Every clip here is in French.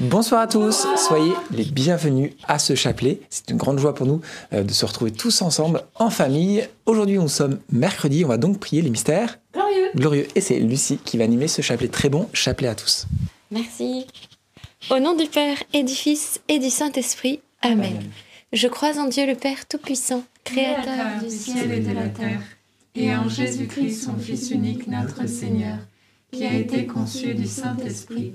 Bonsoir à tous, soyez les bienvenus à ce chapelet. C'est une grande joie pour nous euh, de se retrouver tous ensemble en famille. Aujourd'hui, nous sommes mercredi, on va donc prier les mystères Glorieux. glorieux. Et c'est Lucie qui va animer ce chapelet très bon. Chapelet à tous. Merci. Au nom du Père et du Fils et du Saint-Esprit. Amen. Je crois en Dieu le Père Tout-Puissant, Créateur du ciel et de la terre, et en Jésus-Christ, son Fils unique, notre Seigneur, qui a été conçu du Saint-Esprit,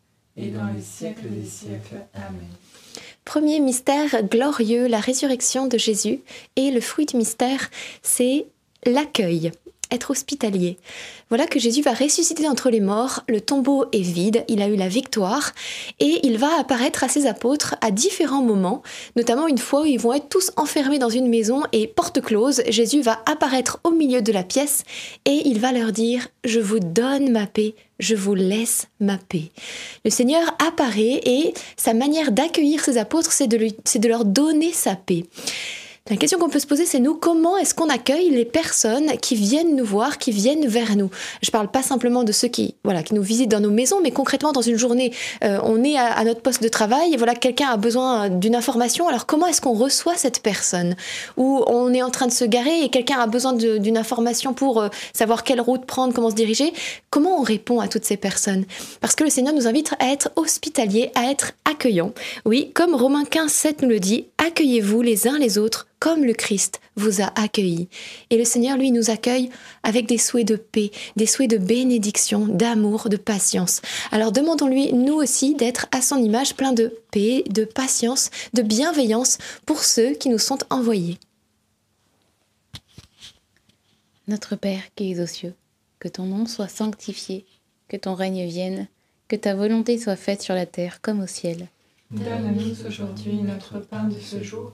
et dans les siècles des siècles. Amen. Premier mystère glorieux, la résurrection de Jésus. Et le fruit du mystère, c'est l'accueil, être hospitalier. Voilà que Jésus va ressusciter entre les morts, le tombeau est vide, il a eu la victoire, et il va apparaître à ses apôtres à différents moments, notamment une fois où ils vont être tous enfermés dans une maison et porte close, Jésus va apparaître au milieu de la pièce et il va leur dire ⁇ Je vous donne ma paix, je vous laisse ma paix. Le Seigneur apparaît et sa manière d'accueillir ses apôtres, c'est de, de leur donner sa paix. La question qu'on peut se poser, c'est nous, comment est-ce qu'on accueille les personnes qui viennent nous voir, qui viennent vers nous? Je parle pas simplement de ceux qui, voilà, qui nous visitent dans nos maisons, mais concrètement dans une journée, euh, on est à, notre poste de travail, et voilà, quelqu'un a besoin d'une information. Alors comment est-ce qu'on reçoit cette personne? Ou on est en train de se garer et quelqu'un a besoin d'une information pour euh, savoir quelle route prendre, comment se diriger? Comment on répond à toutes ces personnes? Parce que le Seigneur nous invite à être hospitaliers, à être accueillants. Oui, comme Romains 15, 7 nous le dit, accueillez-vous les uns les autres comme le Christ vous a accueillis. Et le Seigneur, lui, nous accueille avec des souhaits de paix, des souhaits de bénédiction, d'amour, de patience. Alors demandons-lui, nous aussi, d'être à son image plein de paix, de patience, de bienveillance pour ceux qui nous sont envoyés. Notre Père qui es aux cieux, que ton nom soit sanctifié, que ton règne vienne, que ta volonté soit faite sur la terre comme au ciel. Donne-nous aujourd'hui notre pain de ce jour.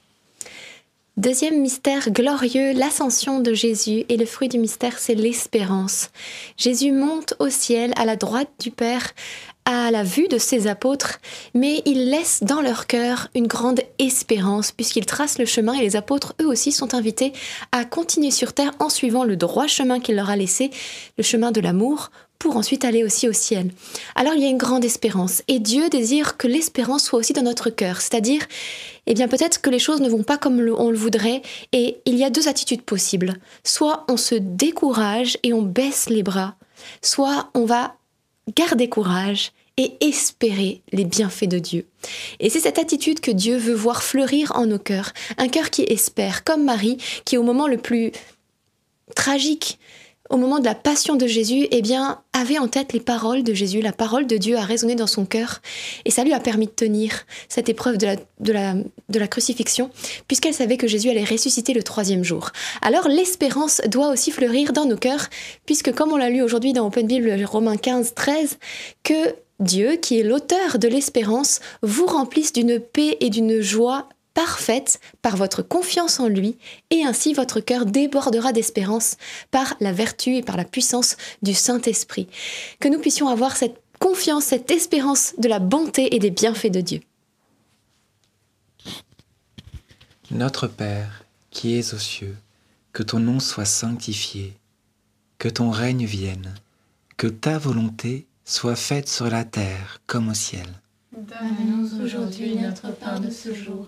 Deuxième mystère glorieux, l'ascension de Jésus et le fruit du mystère, c'est l'espérance. Jésus monte au ciel à la droite du Père à la vue de ses apôtres, mais il laisse dans leur cœur une grande espérance puisqu'il trace le chemin et les apôtres eux aussi sont invités à continuer sur terre en suivant le droit chemin qu'il leur a laissé, le chemin de l'amour pour ensuite aller aussi au ciel. Alors il y a une grande espérance et Dieu désire que l'espérance soit aussi dans notre cœur, c'est-à-dire eh bien peut-être que les choses ne vont pas comme on le voudrait et il y a deux attitudes possibles. Soit on se décourage et on baisse les bras, soit on va garder courage et espérer les bienfaits de Dieu. Et c'est cette attitude que Dieu veut voir fleurir en nos cœurs, un cœur qui espère, comme Marie, qui au moment le plus tragique, au moment de la passion de Jésus, eh bien, avait en tête les paroles de Jésus, la parole de Dieu a résonné dans son cœur, et ça lui a permis de tenir cette épreuve de la, de la, crucifixion, puisqu'elle savait que Jésus allait ressusciter le troisième jour. Alors l'espérance doit aussi fleurir dans nos cœurs, puisque comme on l'a lu aujourd'hui dans Open Bible Romains 15, 13, que Dieu, qui est l'auteur de l'espérance, vous remplisse d'une paix et d'une joie parfaite par votre confiance en lui, et ainsi votre cœur débordera d'espérance par la vertu et par la puissance du Saint-Esprit. Que nous puissions avoir cette confiance, cette espérance de la bonté et des bienfaits de Dieu. Notre Père, qui es aux cieux, que ton nom soit sanctifié, que ton règne vienne, que ta volonté soit faite sur la terre comme au ciel. Donne-nous aujourd'hui notre pain de ce jour.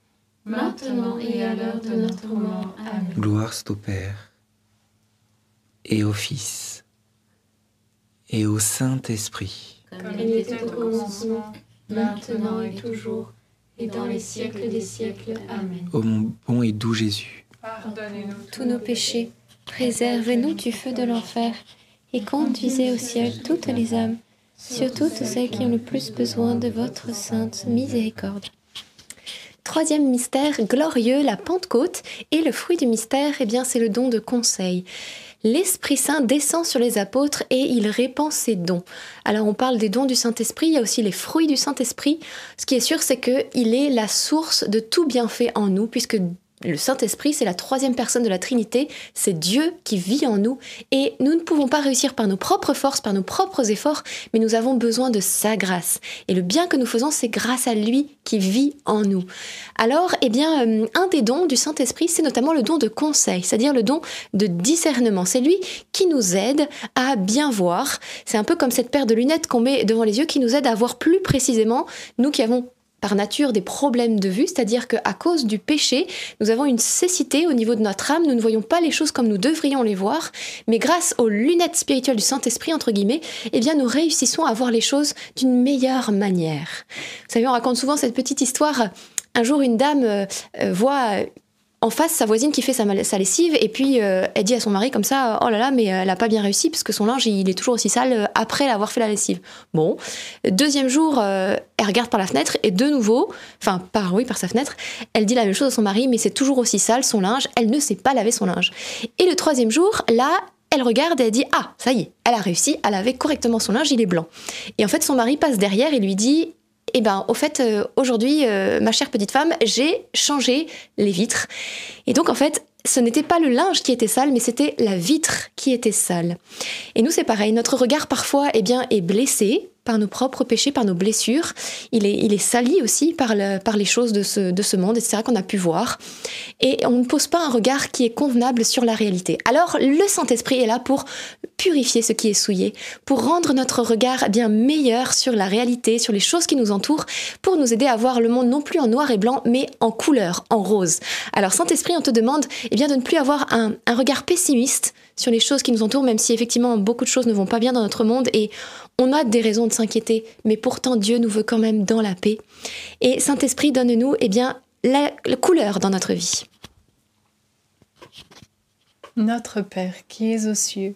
maintenant et à l'heure de notre mort. Amen. Gloire soit au Père, et au Fils, et au Saint-Esprit, Comme il était au commencement, maintenant et toujours, et dans les siècles des siècles. Amen. ô mon bon et doux Jésus. Pardonnez-nous tous nos péchés, préservez-nous du feu de l'enfer, et conduisez au ciel toutes les âmes, surtout toutes celles qui ont le plus besoin de votre sainte miséricorde. Troisième mystère glorieux, la Pentecôte, et le fruit du mystère, eh bien, c'est le don de conseil. L'Esprit Saint descend sur les apôtres et il répand ses dons. Alors on parle des dons du Saint-Esprit, il y a aussi les fruits du Saint-Esprit. Ce qui est sûr, c'est qu'il est la source de tout bienfait en nous, puisque le Saint-Esprit, c'est la troisième personne de la Trinité, c'est Dieu qui vit en nous, et nous ne pouvons pas réussir par nos propres forces, par nos propres efforts, mais nous avons besoin de sa grâce. Et le bien que nous faisons, c'est grâce à lui qui vit en nous. Alors, eh bien, euh, un des dons du Saint-Esprit, c'est notamment le don de conseil, c'est-à-dire le don de discernement. C'est lui qui nous aide à bien voir. C'est un peu comme cette paire de lunettes qu'on met devant les yeux qui nous aide à voir plus précisément, nous qui avons par nature des problèmes de vue, c'est-à-dire qu'à cause du péché, nous avons une cécité au niveau de notre âme, nous ne voyons pas les choses comme nous devrions les voir, mais grâce aux lunettes spirituelles du Saint-Esprit, entre guillemets, eh bien nous réussissons à voir les choses d'une meilleure manière. Vous savez, on raconte souvent cette petite histoire. Un jour, une dame euh, euh, voit en face sa voisine qui fait sa, lessive et puis euh, elle dit à son mari comme ça oh là là mais elle a pas bien réussi parce que son linge il est toujours aussi sale euh, après l'avoir fait la lessive bon. Deuxième jour euh, elle regarde par la fenêtre et de nouveau enfin par oui par sa fenêtre elle dit la même chose à son mari mais c'est toujours aussi sale son linge elle ne sait pas laver son linge. Et le troisième jour là elle regarde et elle dit Ah, ça y est, elle a réussi, elle avait correctement son linge, il est blanc. Et en fait, son mari passe derrière et lui dit Eh ben, au fait, euh, aujourd'hui, euh, ma chère petite femme, j'ai changé les vitres. Et donc, en fait, ce n'était pas le linge qui était sale, mais c'était la vitre qui était sale. Et nous, c'est pareil. Notre regard, parfois, eh bien, est blessé par nos propres péchés, par nos blessures. Il est, il est sali aussi par, le- par les choses de ce, de ce monde, etc., qu'on a pu voir. Et on ne pose pas un regard qui est convenable sur la réalité. Alors, le Saint-Esprit est là pour purifier ce qui est souillé, pour rendre notre regard bien meilleur sur la réalité, sur les choses qui nous entourent, pour nous aider à voir le monde non plus en noir et blanc, mais en couleur, en rose. Alors, Saint-Esprit, on te demande eh bien, de ne plus avoir un, un regard pessimiste sur les choses qui nous entourent, même si effectivement beaucoup de choses ne vont pas bien dans notre monde et on a des raisons de s'inquiéter, mais pourtant Dieu nous veut quand même dans la paix. Et Saint-Esprit, donne-nous eh bien, la, la couleur dans notre vie. Notre Père qui es aux cieux,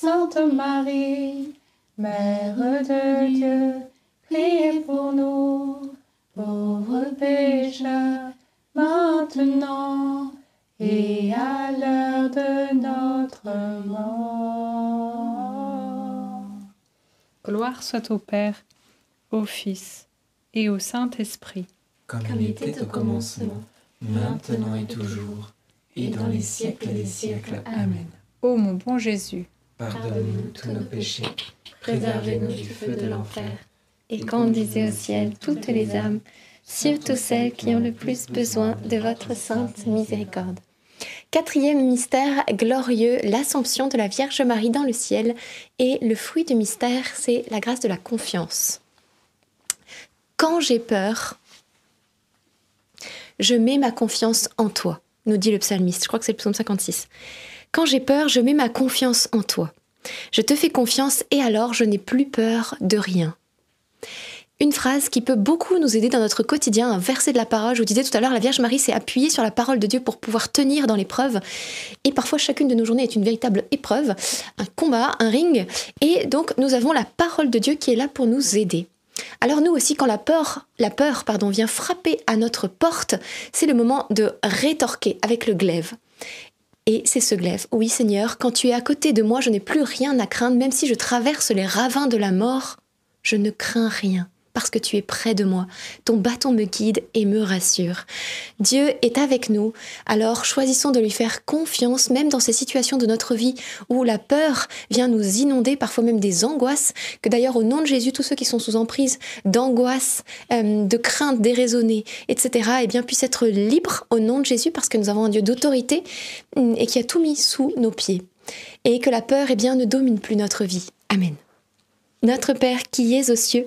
Sainte Marie, Mère de Dieu, priez pour nous, pauvres pécheurs, maintenant et à l'heure de notre mort. Gloire soit au Père, au Fils et au Saint-Esprit. Comme, comme il était au commencement, maintenant et toujours, et dans les siècles des siècles. Amen. Ô mon bon Jésus, Pardonne-nous tous nos péchés, préservez-nous du feu de l'enfer, Et conduisez au ciel toutes les âmes, surtout celles qui ont le plus besoin de votre sainte miséricorde. Quatrième mystère glorieux, l'Assomption de la Vierge Marie dans le ciel. Et le fruit du mystère, c'est la grâce de la confiance. Quand j'ai peur, je mets ma confiance en toi, nous dit le psalmiste. Je crois que c'est le psaume 56. Quand j'ai peur, je mets ma confiance en toi. Je te fais confiance et alors je n'ai plus peur de rien. Une phrase qui peut beaucoup nous aider dans notre quotidien, un verset de la parole. Je vous disais tout à l'heure, la Vierge Marie s'est appuyée sur la parole de Dieu pour pouvoir tenir dans l'épreuve. Et parfois, chacune de nos journées est une véritable épreuve, un combat, un ring. Et donc, nous avons la parole de Dieu qui est là pour nous aider. Alors nous aussi, quand la peur, la peur pardon, vient frapper à notre porte, c'est le moment de rétorquer avec le glaive. Et c'est ce glaive. Oui Seigneur, quand tu es à côté de moi, je n'ai plus rien à craindre, même si je traverse les ravins de la mort, je ne crains rien parce que tu es près de moi. Ton bâton me guide et me rassure. Dieu est avec nous, alors choisissons de lui faire confiance, même dans ces situations de notre vie où la peur vient nous inonder, parfois même des angoisses, que d'ailleurs au nom de Jésus, tous ceux qui sont sous emprise d'angoisse, euh, de crainte déraisonnée, etc., eh bien, puissent être libres au nom de Jésus parce que nous avons un Dieu d'autorité mm, et qui a tout mis sous nos pieds. Et que la peur, eh bien, ne domine plus notre vie. Amen. Notre Père qui es aux cieux,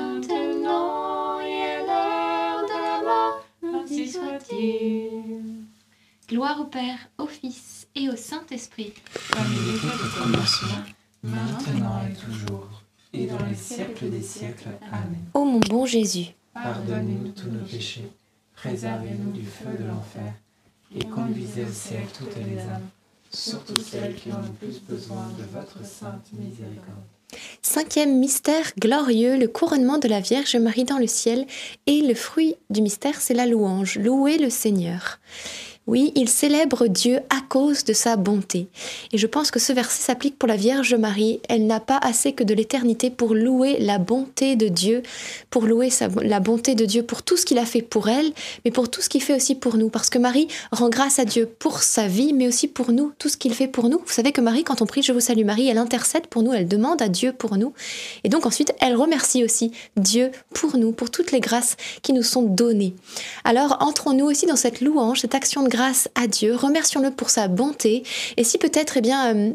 soit-il. Gloire au Père, au Fils et au Saint-Esprit. Comme il était au commencement, maintenant et toujours, et dans les siècles des siècles. Amen. Ô mon bon Jésus, Pardonnez-nous tous nos péchés, préservez-nous du feu de l'enfer, et conduisez au ciel toutes les âmes, surtout celles qui ont le plus besoin de votre sainte miséricorde. Cinquième mystère glorieux, le couronnement de la Vierge Marie dans le ciel. Et le fruit du mystère, c'est la louange. Louer le Seigneur. Oui, il célèbre Dieu à cause de sa bonté. Et je pense que ce verset s'applique pour la Vierge Marie. Elle n'a pas assez que de l'éternité pour louer la bonté de Dieu, pour louer la bonté de Dieu pour tout ce qu'il a fait pour elle, mais pour tout ce qu'il fait aussi pour nous. Parce que Marie rend grâce à Dieu pour sa vie, mais aussi pour nous, tout ce qu'il fait pour nous. Vous savez que Marie, quand on prie Je vous salue Marie, elle intercède pour nous, elle demande à Dieu pour nous. Et donc ensuite, elle remercie aussi Dieu pour nous, pour toutes les grâces qui nous sont données. Alors entrons-nous aussi dans cette louange, cette action de grâce à Dieu, remercions-le pour sa bonté. Et si peut-être, eh bien, euh,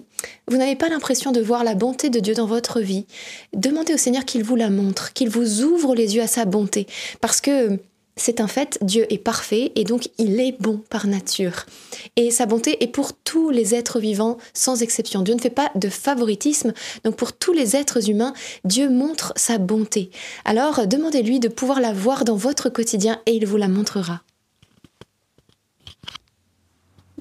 vous n'avez pas l'impression de voir la bonté de Dieu dans votre vie, demandez au Seigneur qu'il vous la montre, qu'il vous ouvre les yeux à sa bonté. Parce que c'est un fait, Dieu est parfait et donc il est bon par nature. Et sa bonté est pour tous les êtres vivants sans exception. Dieu ne fait pas de favoritisme, donc pour tous les êtres humains, Dieu montre sa bonté. Alors demandez-lui de pouvoir la voir dans votre quotidien et il vous la montrera.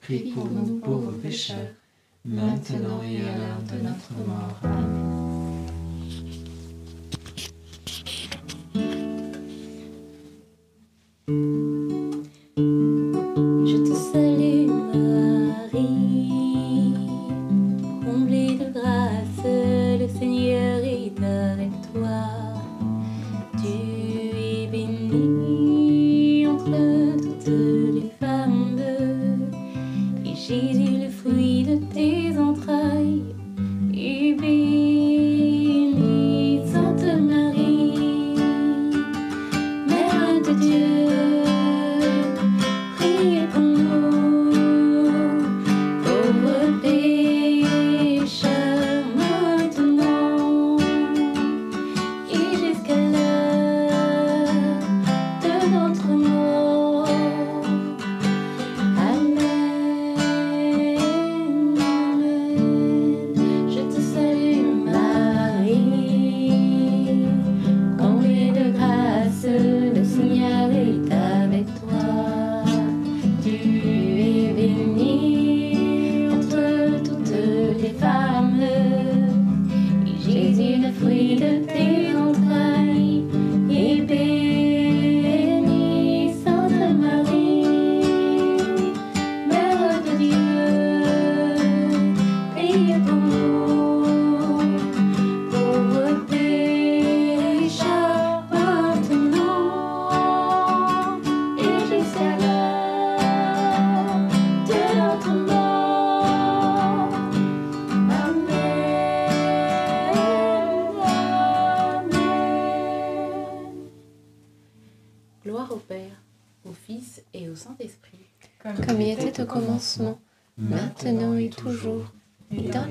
prie pour nous pauvres pécheurs, maintenant et à l'heure de notre mort. Amen.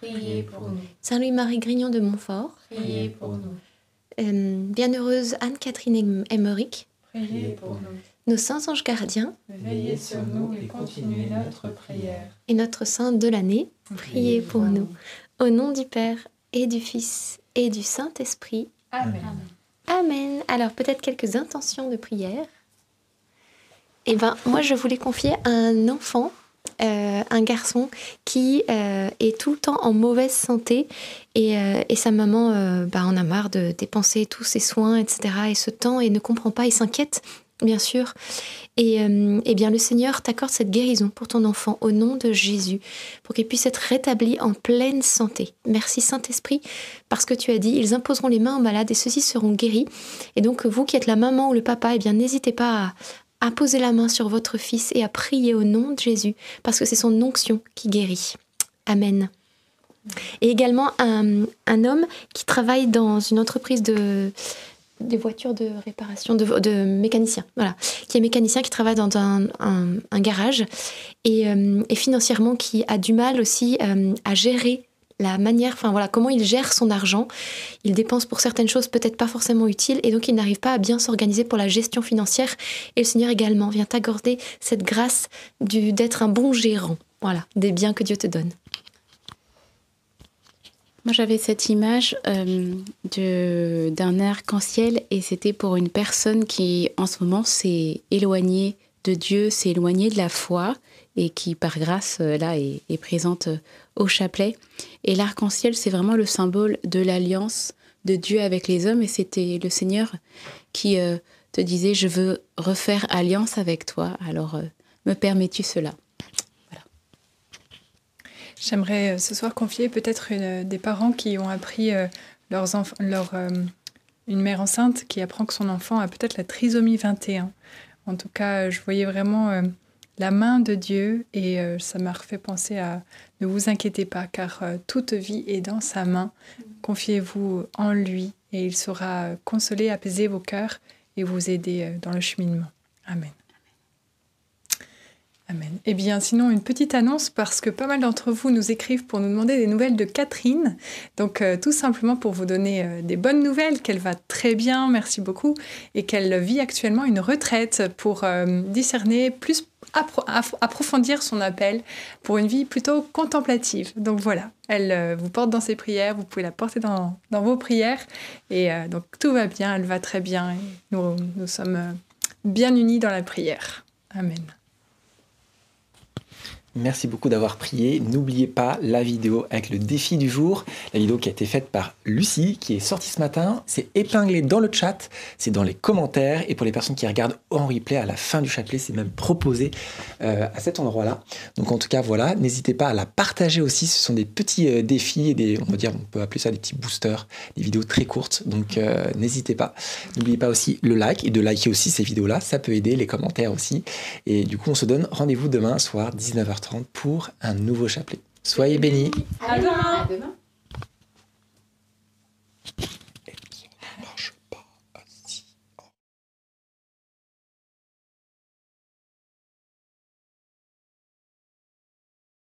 Priez pour nous. Saint Louis-Marie Grignon de Montfort, Priez pour nous. euh, Bienheureuse Anne-Catherine Emmerich, Priez pour nous. nos saints anges gardiens Veillez sur nous et continuez notre prière. et notre saint de l'année, priez pour nous. Au nom du Père et du Fils et du Saint-Esprit. Amen. Amen. Alors peut-être quelques intentions de prière. Eh ben, moi, je voulais confier un enfant, euh, un garçon qui euh, est tout le temps en mauvaise santé et, euh, et sa maman bah, en a marre de dépenser tous ses soins, etc. et ce temps et ne comprend pas et s'inquiète, bien sûr. Et eh bien, le Seigneur t'accorde cette guérison pour ton enfant au nom de Jésus, pour qu'il puisse être rétabli en pleine santé. Merci Saint-Esprit, parce que tu as dit, ils imposeront les mains aux malades et ceux-ci seront guéris. Et donc, vous qui êtes la maman ou le papa, eh bien, n'hésitez pas à, à poser la main sur votre fils et à prier au nom de Jésus, parce que c'est son onction qui guérit. Amen. Et également un, un homme qui travaille dans une entreprise de voitures de réparation, de, de mécanicien, voilà, qui est mécanicien, qui travaille dans un, un- un garage et, euh, et financièrement qui a du mal aussi euh, à gérer la manière, enfin voilà, comment il gère son argent. Il dépense pour certaines choses peut-être pas forcément utiles et donc il n'arrive pas à bien s'organiser pour la gestion financière. Et le Seigneur également vient t'accorder cette grâce d'être un bon gérant, voilà, des biens que Dieu te donne. Moi, j'avais cette image euh, d'un arc-en-ciel et c'était pour une personne qui, en ce moment, s'est éloignée de Dieu, s'est éloignée de la foi et qui, par grâce, euh, là, est, présente euh, au chapelet. Et l'arc-en-ciel, c'est vraiment le symbole de l'alliance de Dieu avec les hommes et c'était le Seigneur qui euh, te disait, je veux refaire alliance avec toi, alors me permets-tu cela? J'aimerais euh, ce soir confier peut-être des parents qui ont appris leurs enfants, une mère enceinte qui apprend que son enfant a peut-être la trisomie 21. En tout cas, je voyais vraiment la main de Dieu et euh, ça m'a refait penser à ne vous inquiétez pas car euh, toute vie est dans sa main. Confiez-vous en lui et il saura euh, consoler, apaiser vos cœurs et vous aider dans le cheminement. Amen. Amen. Eh bien, sinon, une petite annonce parce que pas mal d'entre vous nous écrivent pour nous demander des nouvelles de Catherine. Donc, euh, tout simplement pour vous donner euh, des bonnes nouvelles, qu'elle va très bien, merci beaucoup, et qu'elle vit actuellement une retraite pour euh, discerner plus, approfondir son appel pour une vie plutôt contemplative. Donc voilà, elle vous porte dans ses prières, vous pouvez la porter dans, vos prières, et donc tout va bien, elle va très bien, et nous, sommes bien unis dans la prière. Amen. Merci beaucoup d'avoir prié. N'oubliez pas la vidéo avec le défi du jour. La vidéo qui a été faite par Lucie, qui est sortie ce matin. C'est épinglé dans le chat, c'est dans les commentaires. Et pour les personnes qui regardent en replay à la fin du chapelet, c'est même proposé euh, à cet endroit-là. Donc en tout cas, voilà, n'hésitez pas à la partager aussi. Ce sont des petits euh, défis et on va dire, on peut appeler ça des petits boosters, des vidéos très courtes. Donc euh, n'hésitez pas. N'oubliez pas aussi le like et de liker aussi ces vidéos-là. Ça peut aider, les commentaires aussi. Et du coup, on se donne rendez-vous demain soir 19h30 pour un nouveau chapelet. Soyez bénis. À demain.